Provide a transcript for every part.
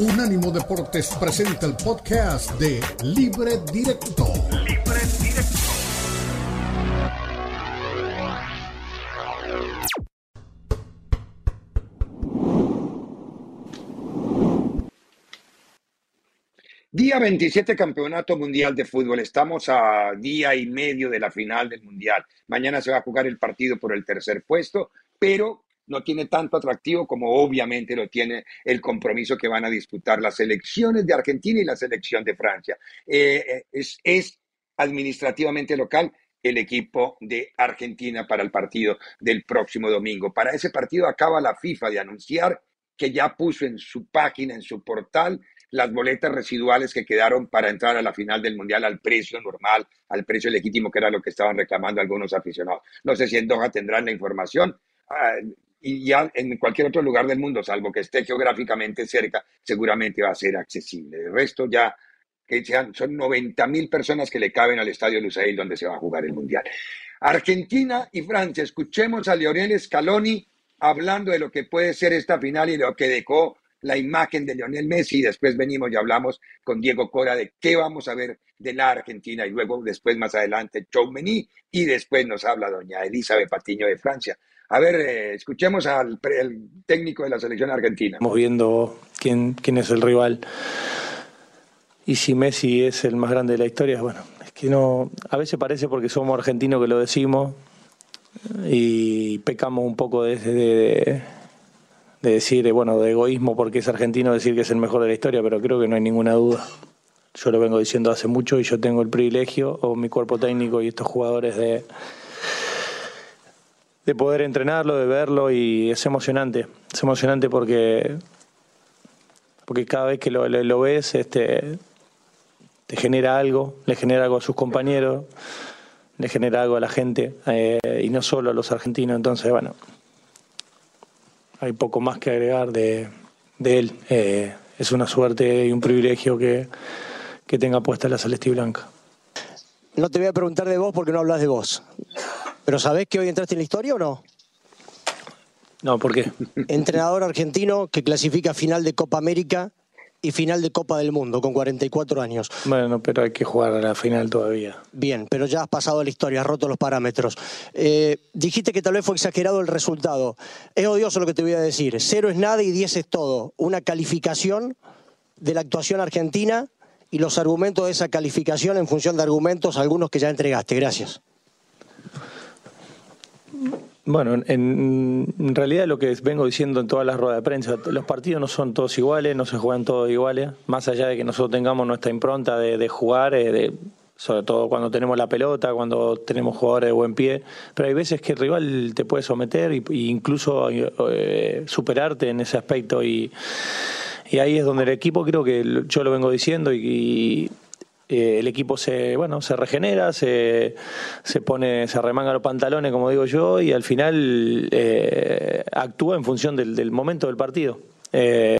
Unánimo Deportes presenta el podcast de Libre Directo. Libre Directo. Día 27 Campeonato Mundial de Fútbol. Estamos a día y medio de la final del Mundial. Mañana se va a jugar el partido por el tercer puesto, pero no tiene tanto atractivo como obviamente lo tiene el compromiso que van a disputar las selecciones de Argentina y la selección de Francia. Eh, eh, es, es administrativamente local el equipo de Argentina para el partido del próximo domingo. Para ese partido acaba la FIFA de anunciar que ya puso en su página, en su portal, las boletas residuales que quedaron para entrar a la final del Mundial al precio normal, al precio legítimo, que era lo que estaban reclamando algunos aficionados. No sé si en Doha tendrán la información. Y ya en cualquier otro lugar del mundo, salvo que esté geográficamente cerca, seguramente va a ser accesible. El resto ya, que sean, son 90 mil personas que le caben al Estadio Lusail donde se va a jugar el Mundial. Argentina y Francia, escuchemos a Lionel Scaloni hablando de lo que puede ser esta final y lo que dejó la imagen de Lionel Messi y después venimos y hablamos con Diego Cora de qué vamos a ver de la Argentina y luego después más adelante Choumeny y después nos habla doña Elizabeth Patiño de Francia. A ver, eh, escuchemos al técnico de la selección argentina. Estamos viendo quién, quién es el rival. Y si Messi es el más grande de la historia, bueno, es que no. A veces parece porque somos argentinos que lo decimos y pecamos un poco de, de, de decir, bueno, de egoísmo porque es argentino decir que es el mejor de la historia, pero creo que no hay ninguna duda. Yo lo vengo diciendo hace mucho y yo tengo el privilegio, o mi cuerpo técnico y estos jugadores de de poder entrenarlo, de verlo y es emocionante. Es emocionante porque, porque cada vez que lo, ves este, te genera algo, le genera algo a sus compañeros, le genera algo a la gente eh, y no solo a los argentinos. Entonces, bueno, hay poco más que agregar de, de él. Eh, es una suerte y un privilegio que, que tenga puesta la celeste blanca. No te voy a preguntar de vos porque no hablas de vos. ¿Pero sabés que hoy entraste en la historia o no? No, ¿por qué? Entrenador argentino que clasifica final de Copa América y final de Copa del Mundo con 44 años. Bueno, pero hay que jugar a la final todavía. Bien, pero ya has pasado la historia, has roto los parámetros. Eh, dijiste que tal vez fue exagerado el resultado. Es odioso lo que te voy a decir. Cero es nada y diez es todo. Una calificación de la actuación argentina y los argumentos de esa calificación en función de argumentos, algunos que ya entregaste. Gracias. Bueno, en, realidad lo que vengo diciendo en todas las ruedas de prensa, los partidos no son todos iguales, no se juegan todos iguales, más allá de que nosotros tengamos nuestra impronta de, jugar, eh, sobre todo cuando tenemos la pelota, cuando tenemos jugadores de buen pie, pero hay veces que el rival te puede someter e incluso eh, superarte en ese aspecto y, y, ahí es donde el equipo creo que yo lo vengo diciendo y eh, el equipo se, bueno, se regenera, se, se pone, se remanga los pantalones, como digo yo, y al final eh, actúa en función del, momento del partido. Eh,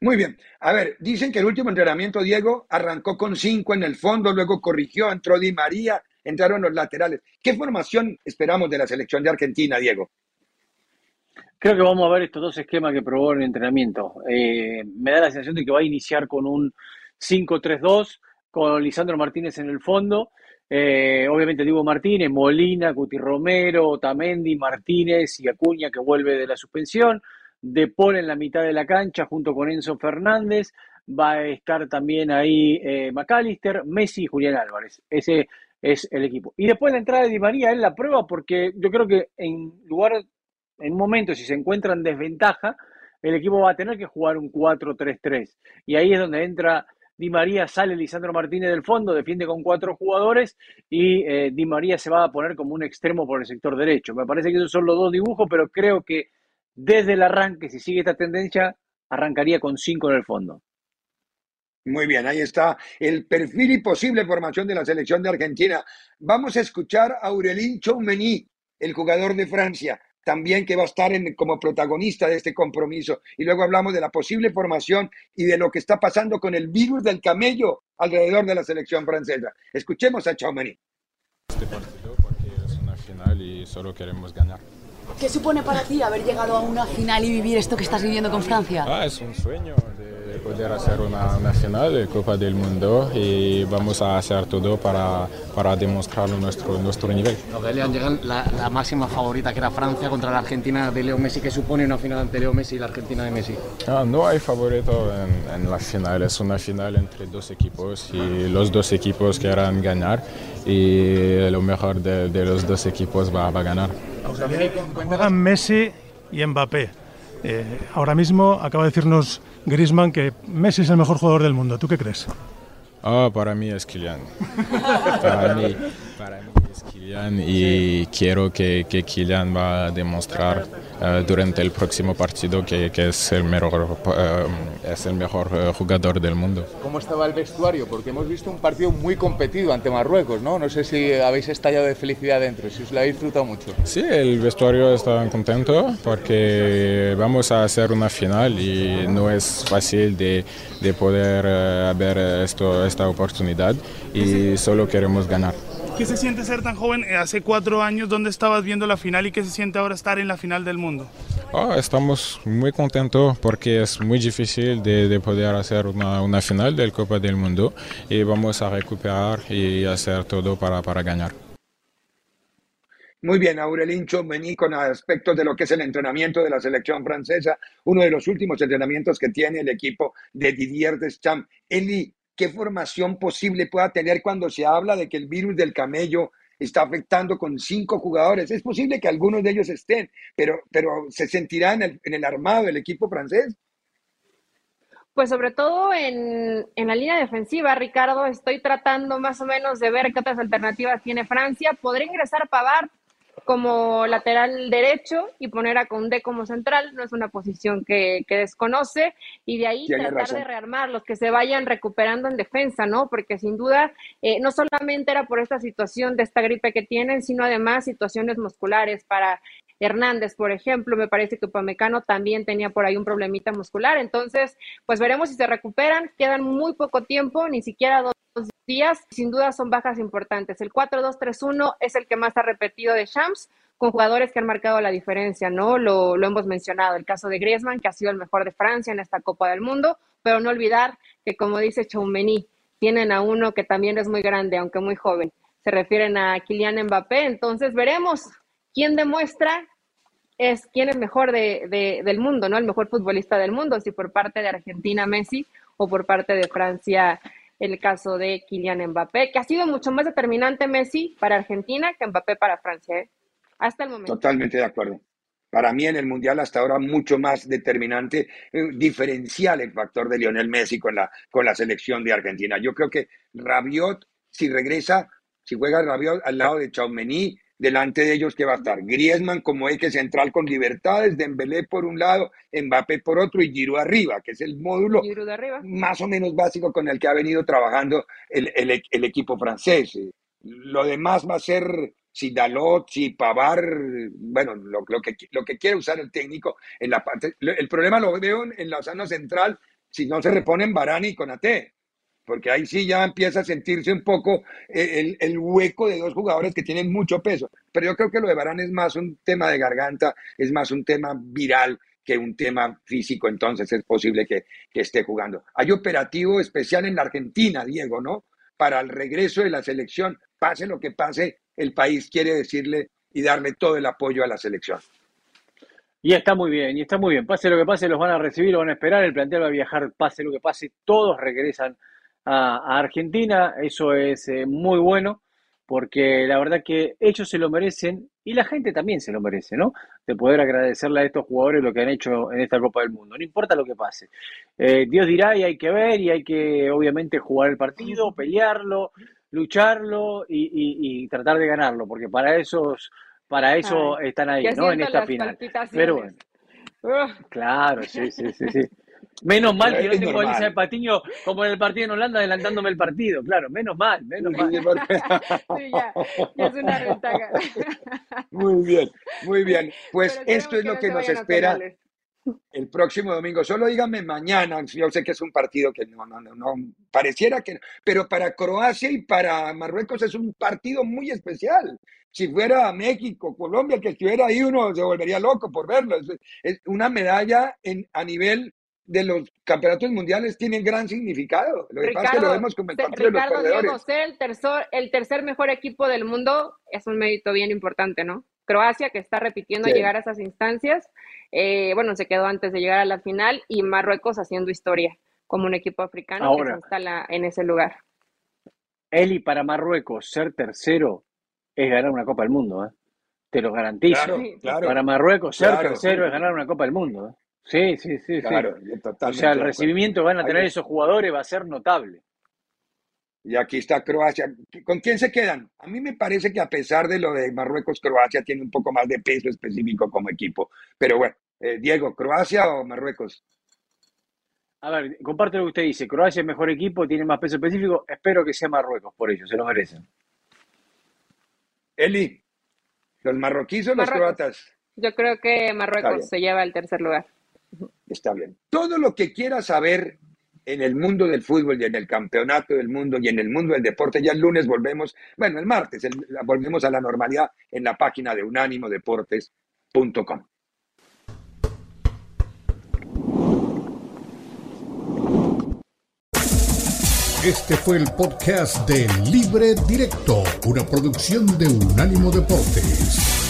Muy bien. A ver, dicen que el último entrenamiento, Diego, arrancó con cinco en el fondo, luego corrigió, entró Di María, entraron los laterales. ¿Qué formación esperamos de la selección de Argentina, Diego? Creo que vamos a ver estos dos esquemas que probó en el entrenamiento. me da la sensación de que va a iniciar con un 5-3-2 con Lisandro Martínez en el fondo. Eh, obviamente Diego Martínez, Molina, Guti Romero, Otamendi, Martínez y Acuña que vuelve de la suspensión. De Paul en la mitad de la cancha junto con Enzo Fernández. Va a estar también ahí eh, McAllister, Messi y Julián Álvarez. Ese es el equipo. Y después la entrada de Di María es la prueba porque yo creo que en lugar, en un momento, si se encuentra en desventaja, el equipo va a tener que jugar un 4-3-3. Y ahí es donde entra Di María sale Lisandro Martínez del fondo, defiende con cuatro jugadores y eh, Di María se va a poner como un extremo por el sector derecho. Me parece que esos son los dos dibujos, pero creo que desde el arranque, si sigue esta tendencia, arrancaría con cinco en el fondo. Muy bien, ahí está el perfil y posible formación de la selección de Argentina. Vamos a escuchar a Aurelín Choumeny, el jugador de Francia también que va a estar en, como protagonista de este compromiso. Y luego hablamos de la posible formación y de lo que está pasando con el virus del camello alrededor de la selección francesa. Escuchemos a Chaumani. Este partido porque es una final y solo queremos ganar. ¿Qué supone para ti haber llegado a una final y vivir esto que estás viviendo con Francia? Ah, es un sueño poder hacer una, una final de Copa del Mundo y vamos a hacer todo para, para demostrar nuestro, nuestro nivel. Aurelian, llegan la, la, máxima favorita que era Francia contra la Argentina de Leo Messi. ¿Qué supone una final ante Leo Messi y la Argentina de Messi? Ah, no hay favorito en, en la final, es una final entre dos equipos y los dos equipos quieran ganar y lo mejor de, de los dos equipos va, va a ganar. Juegan Messi y Mbappé. Eh, ahora mismo acaba de decirnos Griezmann que Messi es el mejor jugador del mundo. ¿Tú qué crees? Oh, para mí es Kylian. para, mí, para mí es Kylian y quiero que, que Kylian va a demostrar uh, durante el próximo partido que, que es, el mejor, uh, es el mejor uh, jugador del mundo. ¿Cómo estaba el vestuario? Porque hemos visto un partido muy competido ante Marruecos, ¿no? No sé si habéis estallado de felicidad dentro, si os lo habéis disfrutado mucho. Sí, el vestuario está contento porque vamos a hacer una final y no es fácil de, de poder ver esto, esta oportunidad y solo queremos ganar. ¿Qué se siente ser tan joven? Hace cuatro años, ¿dónde estabas viendo la final y qué se siente ahora estar en la final del mundo? Oh, estamos muy contentos porque es muy difícil de, de poder hacer una, una, final del Copa del Mundo y vamos a recuperar y hacer todo para, para ganar. Muy bien, Aurelín Chomení con aspectos de lo que es el entrenamiento de la selección francesa, uno de los últimos entrenamientos que tiene el equipo de Didier Deschamps. Eli, ¿qué formación posible pueda tener cuando se habla de que el virus del camello está afectando con cinco jugadores? Es posible que algunos de ellos estén, pero, pero ¿se sentirá en el, en el armado del equipo francés? Pues sobre todo en, en, la línea defensiva, Ricardo, estoy tratando más o menos de ver qué otras alternativas tiene Francia. Podría ingresar Pavard como lateral derecho y poner a Condé como central, no es una posición que, que desconoce, y de ahí tratar razón. de rearmar los que se vayan recuperando en defensa, ¿no? Porque sin duda, eh, no solamente era por esta situación de esta gripe que tienen, sino además situaciones musculares para Hernández, por ejemplo, me parece que Pamecano también tenía por ahí un problemita muscular, entonces, pues veremos si se recuperan, quedan muy poco tiempo, ni siquiera dos días, sin duda son bajas importantes. El 4-2-3-1 es el que más ha repetido de Shams, con jugadores que han marcado la diferencia, ¿no? Lo, lo hemos mencionado, el caso de Griezmann, que ha sido el mejor de Francia en esta Copa del Mundo, pero no olvidar que, como dice Choumeni, tienen a uno que también es muy grande, aunque muy joven. Se refieren a Kylian Mbappé, entonces veremos quién demuestra es quién es mejor de, del mundo, ¿no? El mejor futbolista del mundo, si por parte de Argentina Messi o por parte de Francia el caso de Kylian Mbappé, que ha sido mucho más determinante Messi para Argentina que Mbappé para Francia, ¿eh? Hasta el momento. Totalmente de acuerdo. Para mí en el Mundial hasta ahora mucho más determinante, eh, diferencial el factor de Lionel Messi con la, con la selección de Argentina. Yo creo que Rabiot, si regresa, si juega Rabiot al lado de Chaumení, delante de ellos que va a estar Griezmann como eje central con libertades, Dembélé por un lado, Mbappé por otro y Giroud arriba, que es el módulo de más o menos básico con el que ha venido trabajando el, el, el equipo francés. Lo demás va a ser si Dalot, si Pavar, bueno, lo, lo, que, lo que quiere usar el técnico en la parte. El problema lo veo en, la zona central si no se reponen Varane y Conate porque ahí sí ya empieza a sentirse un poco el, el, hueco de dos jugadores que tienen mucho peso. Pero yo creo que lo de Barán es más un tema de garganta, es más un tema viral que un tema físico, entonces es posible que, que esté jugando. Hay operativo especial en la Argentina, Diego, ¿no? Para el regreso de la selección, pase lo que pase, el país quiere decirle y darle todo el apoyo a la selección. Y está muy bien, y está muy bien. Pase lo que pase, los van a recibir, lo van a esperar, el plantel va a viajar, pase lo que pase, todos regresan a, a Argentina, eso es eh, muy bueno, porque la verdad que ellos se lo merecen y la gente también se lo merece, ¿no? De poder agradecerle a estos jugadores lo que han hecho en esta Copa del Mundo, no importa lo que pase. Eh, Dios dirá y hay que ver y hay que obviamente jugar el partido, pelearlo, lucharlo y, y, y tratar de ganarlo, porque para esos, para eso Ay, están ahí, ¿no? En esta final. Pero bueno, claro, sí, sí, sí, sí. Menos mal que no Es tengo a normal. Elisa de Patiño como en el partido en Holanda adelantándome el partido, claro, menos mal, menos mal. Sí, ya, ya es una ventaja. Muy bien, muy bien. Pues Pero esto es lo no que se nos a espera. penales. el próximo domingo. Solo díganme mañana. Yo sé que es un partido que no, no, no, no pareciera que no. Pero para Croacia y para Marruecos es un partido muy especial. Si fuera México, Colombia, que estuviera ahí, uno se volvería loco por verlo. Es, una medalla en, a nivel de los campeonatos mundiales tiene gran significado. Lo que pasa es que lo vemos como el partido de los Diego, ser el tercer, el tercer mejor equipo del mundo es un mérito bien importante, ¿no? Croacia, que está repitiendo llegar a esas instancias, eh, bueno, se quedó antes de llegar a la final, y Marruecos haciendo historia como un equipo africano que se instala en ese lugar. Eli, para Marruecos, ser tercero es ganar una Copa del Mundo, ¿eh? Te lo garantizo. Para Marruecos, ser tercero es ganar una Copa del Mundo. ¿eh? Sí, sí, sí. Claro, O sea, el recibimiento que van a tener esos jugadores va a ser notable. Y aquí está Croacia. ¿Con quién se quedan? A mí me parece que a pesar de lo de Marruecos, Croacia tiene un poco más de peso específico como equipo. Pero bueno, eh, Diego, ¿Croacia o Marruecos? A ver, comparte lo que usted dice. Croacia es mejor equipo, tiene más peso específico. Espero que sea Marruecos por ello, se lo merecen. Eli, ¿los marroquíes o los croatas? Yo creo que Marruecos se lleva el tercer lugar. Está bien. Todo lo que quiera saber en el mundo del fútbol y en el campeonato del mundo y en el mundo del deporte. Ya el lunes volvemos, bueno, el martes volvemos a la normalidad en la página de unánimodeportes.com. Este fue el podcast de Libre Directo, una producción de Unánimo Deportes.